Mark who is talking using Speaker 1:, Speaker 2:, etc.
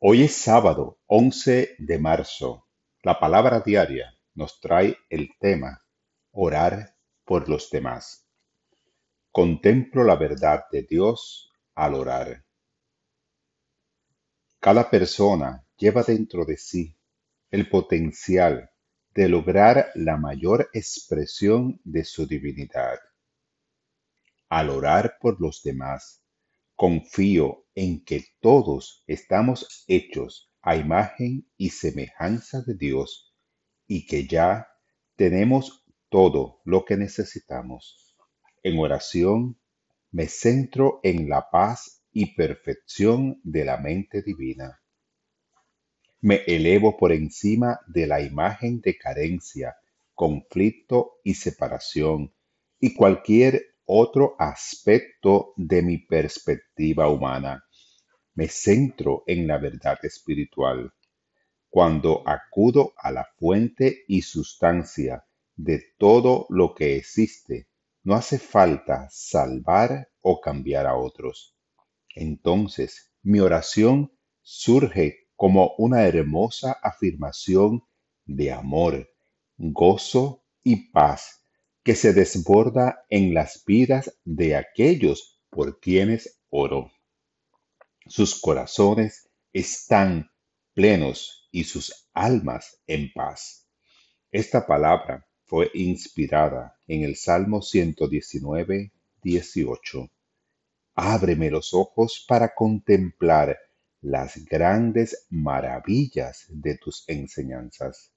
Speaker 1: Hoy es sábado 11 de marzo. La palabra diaria nos trae el tema orar por los demás. Contemplo la verdad de Dios al orar. Cada persona lleva dentro de sí el potencial de lograr la mayor expresión de su divinidad. Al orar por los demás, confío en que todos estamos hechos a imagen y semejanza de Dios y que ya tenemos todo lo que necesitamos. En oración me centro en la paz y perfección de la mente divina. Me elevo por encima de la imagen de carencia, conflicto y separación y cualquier otro aspecto de mi perspectiva humana. Me centro en la verdad espiritual. Cuando acudo a la fuente y sustancia de todo lo que existe, no hace falta salvar o cambiar a otros. Entonces mi oración surge como una hermosa afirmación de amor, gozo y paz que se desborda en las vidas de aquellos por quienes oro. Sus corazones están plenos y sus almas en paz. Esta palabra fue inspirada en el Salmo 119, 18. Ábreme los ojos para contemplar las grandes maravillas de tus enseñanzas.